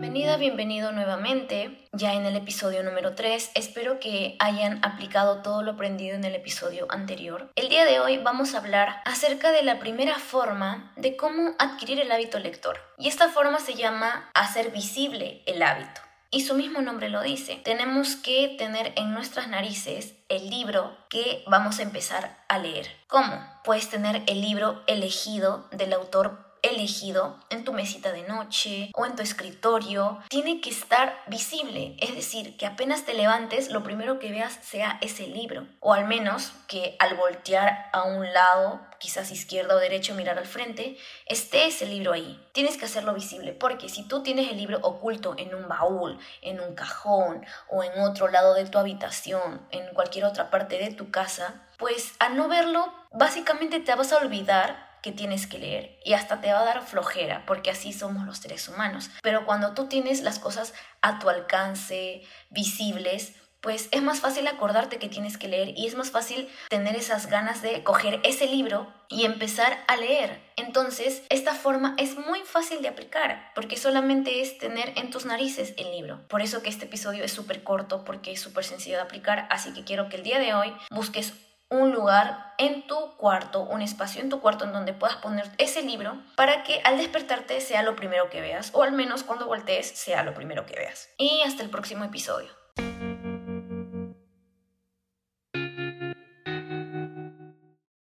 Bienvenida, bienvenido nuevamente, ya en el episodio número 3. Espero que hayan aplicado todo lo aprendido en el episodio anterior. El día de hoy vamos a hablar acerca de la primera forma de cómo adquirir el hábito lector. Y esta forma se llama hacer visible el hábito. Y su mismo nombre lo dice. Tenemos que tener en nuestras narices el libro que vamos a empezar a leer. ¿Cómo? Puedes tener el libro elegido del autor elegido en tu mesita de noche o en tu escritorio tiene que estar visible, es decir, que apenas te levantes lo primero que veas sea ese libro o al menos que al voltear a un lado, quizás izquierda o derecho, mirar al frente, esté ese libro ahí. Tienes que hacerlo visible porque si tú tienes el libro oculto en un baúl, en un cajón o en otro lado de tu habitación, en cualquier otra parte de tu casa, pues al no verlo, básicamente te vas a olvidar que tienes que leer y hasta te va a dar flojera porque así somos los seres humanos. Pero cuando tú tienes las cosas a tu alcance, visibles, pues es más fácil acordarte que tienes que leer y es más fácil tener esas ganas de coger ese libro y empezar a leer. Entonces, esta forma es muy fácil de aplicar porque solamente es tener en tus narices el libro. Por eso que este episodio es súper corto porque es súper sencillo de aplicar, así que quiero que el día de hoy busques un lugar en tu cuarto, un espacio en tu cuarto en donde puedas poner ese libro para que al despertarte sea lo primero que veas o al menos cuando voltees sea lo primero que veas. Y hasta el próximo episodio.